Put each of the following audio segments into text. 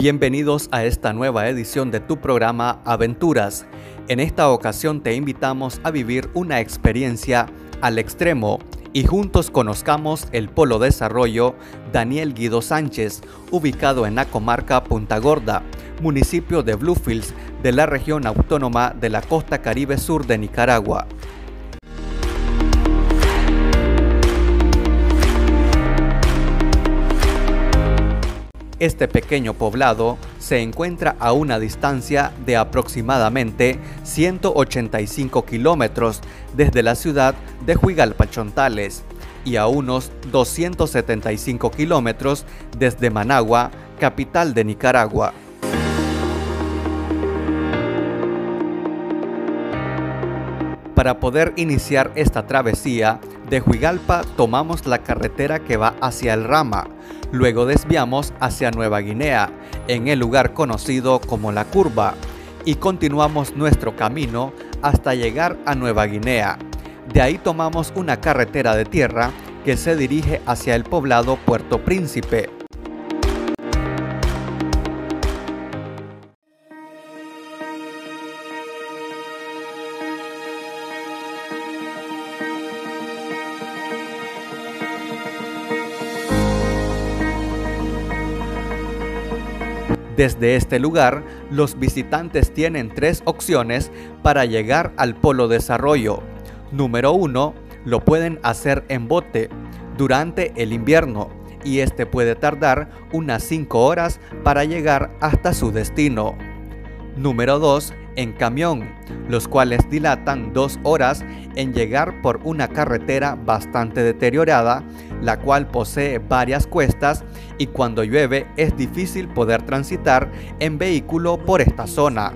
Bienvenidos a esta nueva edición de tu programa Aventuras. En esta ocasión te invitamos a vivir una experiencia al extremo y juntos conozcamos el Polo Desarrollo Daniel Guido Sánchez, ubicado en la comarca Punta Gorda, municipio de Bluefields de la región autónoma de la costa caribe sur de Nicaragua. Este pequeño poblado se encuentra a una distancia de aproximadamente 185 kilómetros desde la ciudad de Huigalpachontales y a unos 275 kilómetros desde Managua, capital de Nicaragua. Para poder iniciar esta travesía, de Huigalpa tomamos la carretera que va hacia el Rama, luego desviamos hacia Nueva Guinea, en el lugar conocido como La Curva, y continuamos nuestro camino hasta llegar a Nueva Guinea. De ahí tomamos una carretera de tierra que se dirige hacia el poblado Puerto Príncipe, Desde este lugar, los visitantes tienen tres opciones para llegar al Polo Desarrollo. Número 1. Lo pueden hacer en bote durante el invierno y este puede tardar unas 5 horas para llegar hasta su destino. Número 2 en camión, los cuales dilatan dos horas en llegar por una carretera bastante deteriorada, la cual posee varias cuestas y cuando llueve es difícil poder transitar en vehículo por esta zona.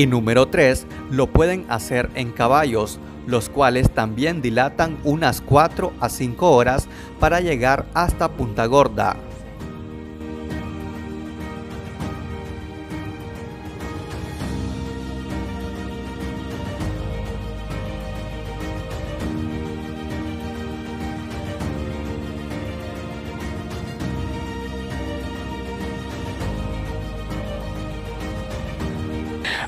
Y número 3, lo pueden hacer en caballos, los cuales también dilatan unas 4 a 5 horas para llegar hasta Punta Gorda.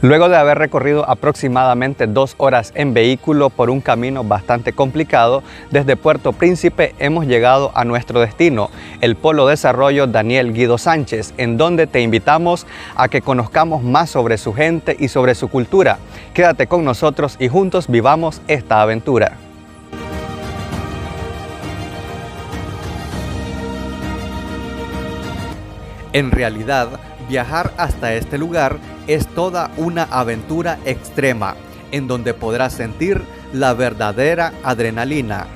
Luego de haber recorrido aproximadamente dos horas en vehículo por un camino bastante complicado, desde Puerto Príncipe hemos llegado a nuestro destino, el Polo Desarrollo Daniel Guido Sánchez, en donde te invitamos a que conozcamos más sobre su gente y sobre su cultura. Quédate con nosotros y juntos vivamos esta aventura. En realidad, viajar hasta este lugar es toda una aventura extrema en donde podrás sentir la verdadera adrenalina.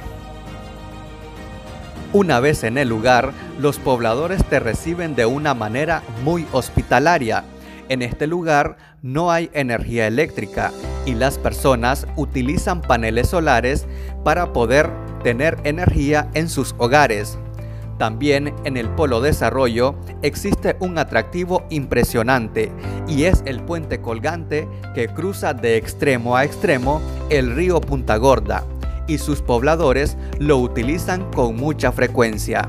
Una vez en el lugar, los pobladores te reciben de una manera muy hospitalaria. En este lugar no hay energía eléctrica y las personas utilizan paneles solares para poder tener energía en sus hogares. También en el Polo Desarrollo existe un atractivo impresionante y es el puente colgante que cruza de extremo a extremo el río Punta Gorda y sus pobladores lo utilizan con mucha frecuencia.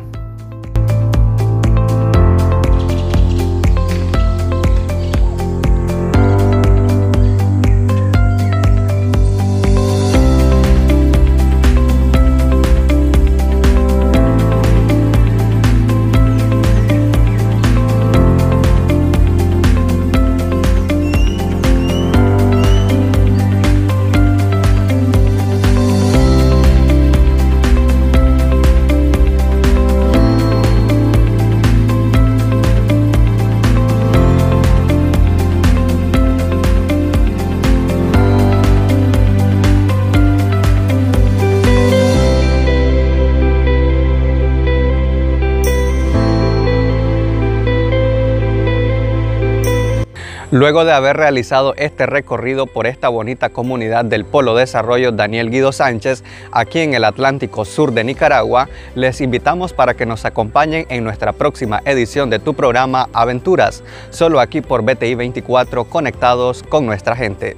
Luego de haber realizado este recorrido por esta bonita comunidad del Polo Desarrollo Daniel Guido Sánchez, aquí en el Atlántico Sur de Nicaragua, les invitamos para que nos acompañen en nuestra próxima edición de tu programa Aventuras, solo aquí por BTI 24 conectados con nuestra gente.